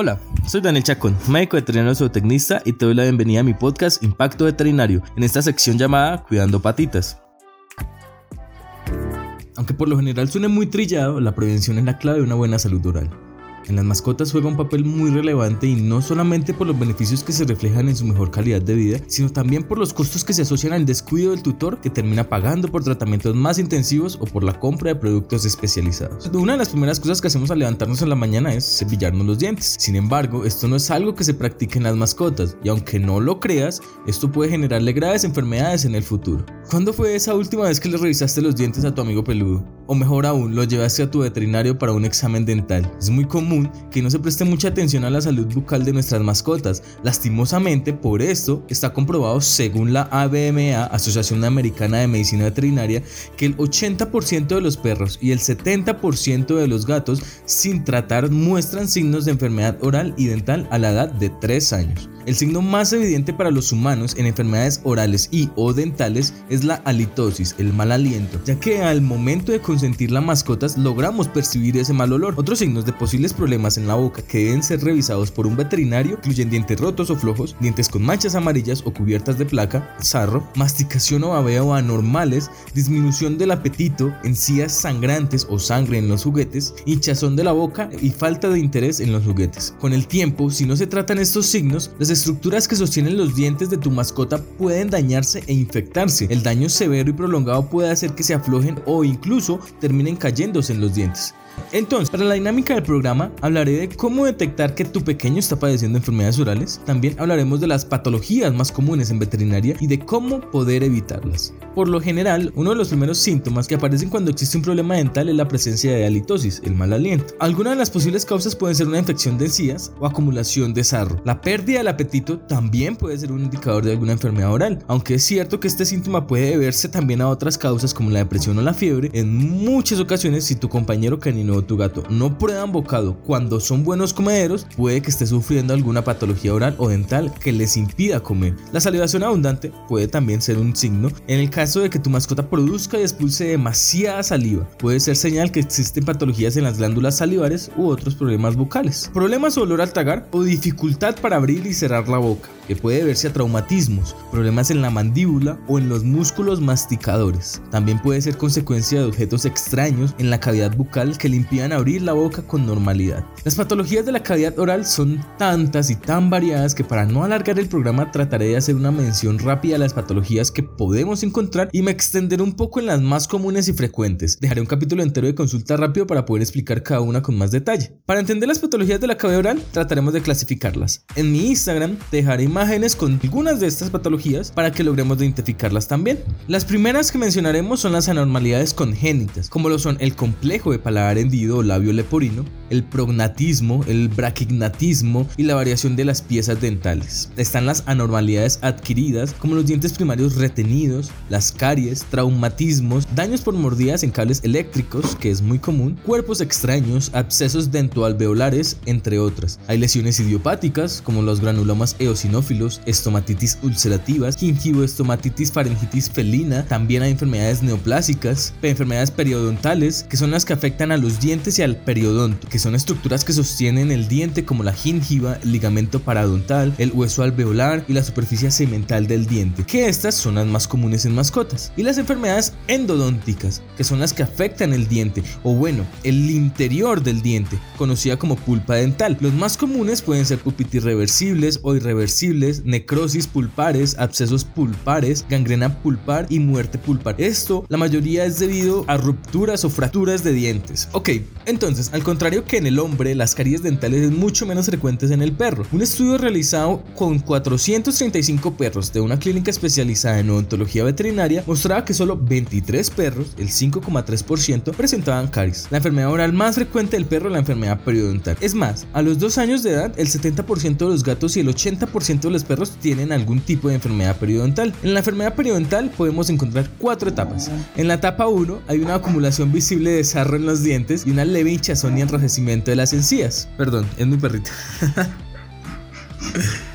Hola, soy Daniel Chacón, médico veterinario zootecnista y te doy la bienvenida a mi podcast Impacto Veterinario, en esta sección llamada Cuidando Patitas. Aunque por lo general suene muy trillado, la prevención es la clave de una buena salud oral en las mascotas juega un papel muy relevante y no solamente por los beneficios que se reflejan en su mejor calidad de vida, sino también por los costos que se asocian al descuido del tutor que termina pagando por tratamientos más intensivos o por la compra de productos especializados. Una de las primeras cosas que hacemos al levantarnos en la mañana es cepillarnos los dientes. Sin embargo, esto no es algo que se practique en las mascotas y aunque no lo creas, esto puede generarle graves enfermedades en el futuro. ¿Cuándo fue esa última vez que le revisaste los dientes a tu amigo peludo? O mejor aún, lo llevaste a tu veterinario para un examen dental. Es muy común que no se preste mucha atención a la salud bucal de nuestras mascotas. Lastimosamente, por esto está comprobado según la ABMA, Asociación Americana de Medicina Veterinaria, que el 80% de los perros y el 70% de los gatos sin tratar muestran signos de enfermedad oral y dental a la edad de 3 años. El signo más evidente para los humanos en enfermedades orales y o dentales es la halitosis, el mal aliento, ya que al momento de consentir las mascotas logramos percibir ese mal olor. Otros signos de posibles problemas en la boca que deben ser revisados por un veterinario incluyen dientes rotos o flojos, dientes con manchas amarillas o cubiertas de placa, sarro, masticación o babeo anormales, disminución del apetito, encías sangrantes o sangre en los juguetes, hinchazón de la boca y falta de interés en los juguetes. Con el tiempo, si no se tratan estos signos, las estructuras que sostienen los dientes de tu mascota pueden dañarse e infectarse. El daño severo y prolongado puede hacer que se aflojen o incluso terminen cayéndose en los dientes. Entonces, para la dinámica del programa hablaré de cómo detectar que tu pequeño está padeciendo enfermedades orales. También hablaremos de las patologías más comunes en veterinaria y de cómo poder evitarlas. Por lo general, uno de los primeros síntomas que aparecen cuando existe un problema dental es la presencia de halitosis, el mal aliento. Algunas de las posibles causas pueden ser una infección de encías o acumulación de sarro. La pérdida del apetito también puede ser un indicador de alguna enfermedad oral, aunque es cierto que este síntoma puede deberse también a otras causas como la depresión o la fiebre. En muchas ocasiones, si tu compañero canino o tu gato no prueban bocado cuando son buenos comederos, puede que esté sufriendo alguna patología oral o dental que les impida comer. La salivación abundante puede también ser un signo en el caso de que tu mascota produzca y expulse demasiada saliva. Puede ser señal que existen patologías en las glándulas salivares u otros problemas bucales. Problemas o olor al tragar o dificultad para abrir y cerrar la boca que puede verse a traumatismos, problemas en la mandíbula o en los músculos masticadores. También puede ser consecuencia de objetos extraños en la cavidad bucal que le impidan abrir la boca con normalidad. Las patologías de la cavidad oral son tantas y tan variadas que para no alargar el programa trataré de hacer una mención rápida a las patologías que podemos encontrar y me extenderé un poco en las más comunes y frecuentes. Dejaré un capítulo entero de consulta rápido para poder explicar cada una con más detalle. Para entender las patologías de la cavidad oral trataremos de clasificarlas. En mi Instagram dejaré imágenes con algunas de estas patologías para que logremos identificarlas también. Las primeras que mencionaremos son las anormalidades congénitas, como lo son el complejo de paladar hendido o labio leporino, el prognatismo, el braquignatismo y la variación de las piezas dentales. Están las anormalidades adquiridas, como los dientes primarios retenidos, las caries, traumatismos, daños por mordidas en cables eléctricos, que es muy común, cuerpos extraños, abscesos dentoalveolares, entre otras. Hay lesiones idiopáticas, como los granulomas eosinófilos, estomatitis ulcerativas, gingivoestomatitis faringitis felina, también hay enfermedades neoplásicas, enfermedades periodontales, que son las que afectan a los dientes y al periodonto, que son estructuras que sostienen el diente como la gingiva, el ligamento paradontal, el hueso alveolar y la superficie segmental del diente, que estas son las más comunes en mascotas. Y las enfermedades endodónticas, que son las que afectan el diente, o bueno, el interior del diente, conocida como pulpa dental. Los más comunes pueden ser pupitis reversibles o irreversibles necrosis pulpares, abscesos pulpares, gangrena pulpar y muerte pulpar. Esto, la mayoría es debido a rupturas o fracturas de dientes. Ok, entonces, al contrario que en el hombre, las caries dentales es mucho menos frecuentes en el perro. Un estudio realizado con 435 perros de una clínica especializada en odontología veterinaria mostraba que solo 23 perros, el 5,3%, presentaban caries. La enfermedad oral más frecuente del perro es la enfermedad periodontal. Es más, a los 2 años de edad, el 70% de los gatos y el 80% los perros tienen algún tipo de enfermedad periodontal. En la enfermedad periodontal podemos encontrar cuatro etapas. En la etapa 1 hay una acumulación visible de sarro en los dientes y una leve hinchazón y enrojecimiento de las encías. Perdón, es mi perrito.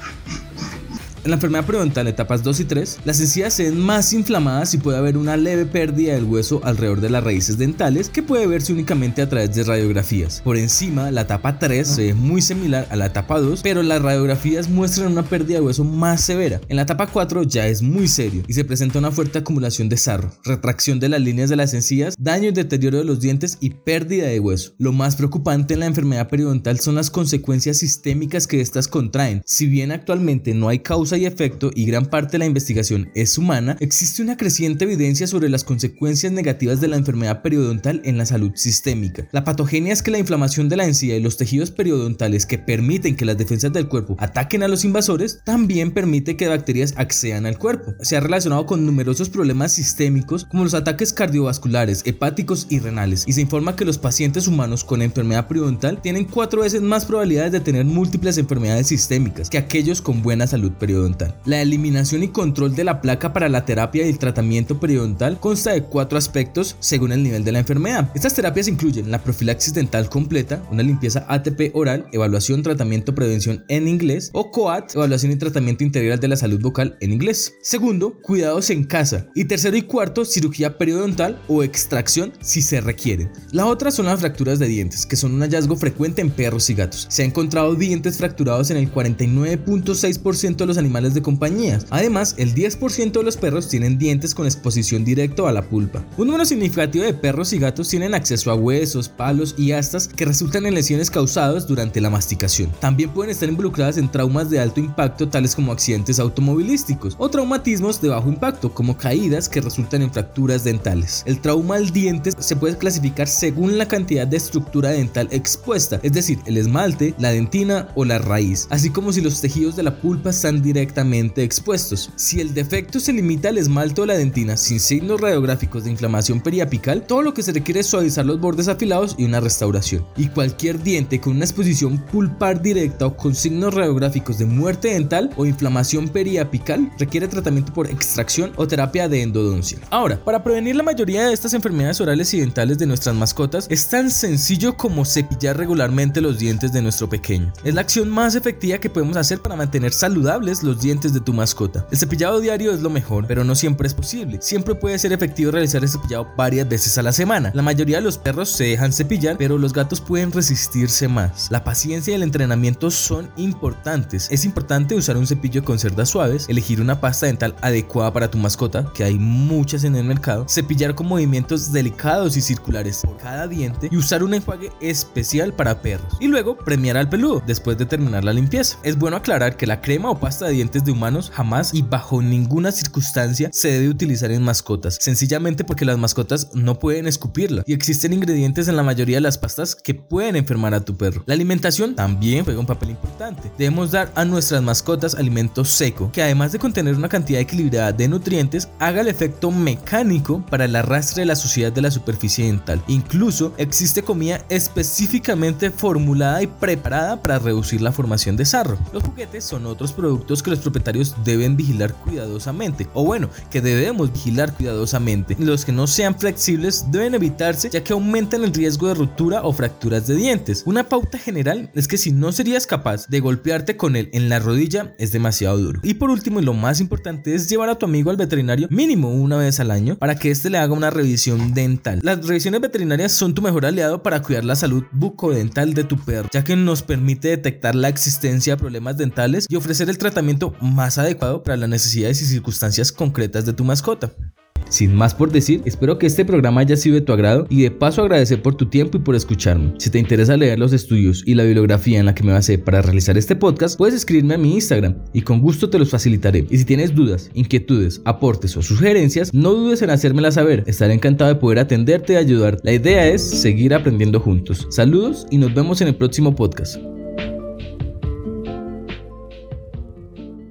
En la enfermedad periodontal etapas 2 y 3, las encías se ven más inflamadas y puede haber una leve pérdida del hueso alrededor de las raíces dentales que puede verse únicamente a través de radiografías. Por encima, la etapa 3 se ve muy similar a la etapa 2, pero las radiografías muestran una pérdida de hueso más severa. En la etapa 4 ya es muy serio y se presenta una fuerte acumulación de sarro, retracción de las líneas de las encías, daño y deterioro de los dientes y pérdida de hueso. Lo más preocupante en la enfermedad periodontal son las consecuencias sistémicas que estas contraen. Si bien actualmente no hay causa y efecto y gran parte de la investigación es humana, existe una creciente evidencia sobre las consecuencias negativas de la enfermedad periodontal en la salud sistémica. La patogenia es que la inflamación de la encía y los tejidos periodontales que permiten que las defensas del cuerpo ataquen a los invasores también permite que bacterias accedan al cuerpo. Se ha relacionado con numerosos problemas sistémicos como los ataques cardiovasculares, hepáticos y renales y se informa que los pacientes humanos con enfermedad periodontal tienen cuatro veces más probabilidades de tener múltiples enfermedades sistémicas que aquellos con buena salud periodontal. La eliminación y control de la placa para la terapia y el tratamiento periodontal consta de cuatro aspectos según el nivel de la enfermedad. Estas terapias incluyen la profilaxis dental completa, una limpieza ATP oral, evaluación, tratamiento, prevención en inglés o COAT, evaluación y tratamiento integral de la salud vocal en inglés. Segundo, cuidados en casa. Y tercero y cuarto, cirugía periodontal o extracción si se requiere. La otra son las fracturas de dientes, que son un hallazgo frecuente en perros y gatos. Se ha encontrado dientes fracturados en el 49.6% de los animales de compañías. Además, el 10% de los perros tienen dientes con exposición directa a la pulpa. Un número significativo de perros y gatos tienen acceso a huesos, palos y astas que resultan en lesiones causadas durante la masticación. También pueden estar involucradas en traumas de alto impacto tales como accidentes automovilísticos o traumatismos de bajo impacto como caídas que resultan en fracturas dentales. El trauma al diente se puede clasificar según la cantidad de estructura dental expuesta, es decir, el esmalte, la dentina o la raíz, así como si los tejidos de la pulpa están directamente expuestos. Si el defecto se limita al esmalte o la dentina sin signos radiográficos de inflamación periapical, todo lo que se requiere es suavizar los bordes afilados y una restauración. Y cualquier diente con una exposición pulpar directa o con signos radiográficos de muerte dental o inflamación periapical requiere tratamiento por extracción o terapia de endodoncia. Ahora, para prevenir la mayoría de estas enfermedades orales y dentales de nuestras mascotas, es tan sencillo como cepillar regularmente los dientes de nuestro pequeño. Es la acción más efectiva que podemos hacer para mantener saludables los dientes de tu mascota. El cepillado diario es lo mejor, pero no siempre es posible. Siempre puede ser efectivo realizar el cepillado varias veces a la semana. La mayoría de los perros se dejan cepillar, pero los gatos pueden resistirse más. La paciencia y el entrenamiento son importantes. Es importante usar un cepillo con cerdas suaves, elegir una pasta dental adecuada para tu mascota, que hay muchas en el mercado, cepillar con movimientos delicados y circulares por cada diente y usar un enjuague especial para perros. Y luego premiar al peludo después de terminar la limpieza. Es bueno aclarar que la crema o pasta de de humanos jamás y bajo ninguna circunstancia se debe utilizar en mascotas, sencillamente porque las mascotas no pueden escupirla y existen ingredientes en la mayoría de las pastas que pueden enfermar a tu perro. La alimentación también juega un papel importante. Debemos dar a nuestras mascotas alimento seco, que además de contener una cantidad equilibrada de nutrientes, haga el efecto mecánico para el arrastre de la suciedad de la superficie dental. Incluso existe comida específicamente formulada y preparada para reducir la formación de sarro. Los juguetes son otros productos que los propietarios deben vigilar cuidadosamente, o bueno, que debemos vigilar cuidadosamente. Los que no sean flexibles deben evitarse ya que aumentan el riesgo de ruptura o fracturas de dientes. Una pauta general es que si no serías capaz de golpearte con él en la rodilla es demasiado duro. Y por último y lo más importante es llevar a tu amigo al veterinario mínimo una vez al año para que éste le haga una revisión dental. Las revisiones veterinarias son tu mejor aliado para cuidar la salud bucodental de tu perro, ya que nos permite detectar la existencia de problemas dentales y ofrecer el tratamiento más adecuado para las necesidades y circunstancias concretas de tu mascota. Sin más por decir, espero que este programa haya sido de tu agrado y de paso agradecer por tu tiempo y por escucharme. Si te interesa leer los estudios y la bibliografía en la que me basé para realizar este podcast, puedes escribirme a mi Instagram y con gusto te los facilitaré. Y si tienes dudas, inquietudes, aportes o sugerencias, no dudes en hacérmela saber. Estaré encantado de poder atenderte y ayudar. La idea es seguir aprendiendo juntos. Saludos y nos vemos en el próximo podcast.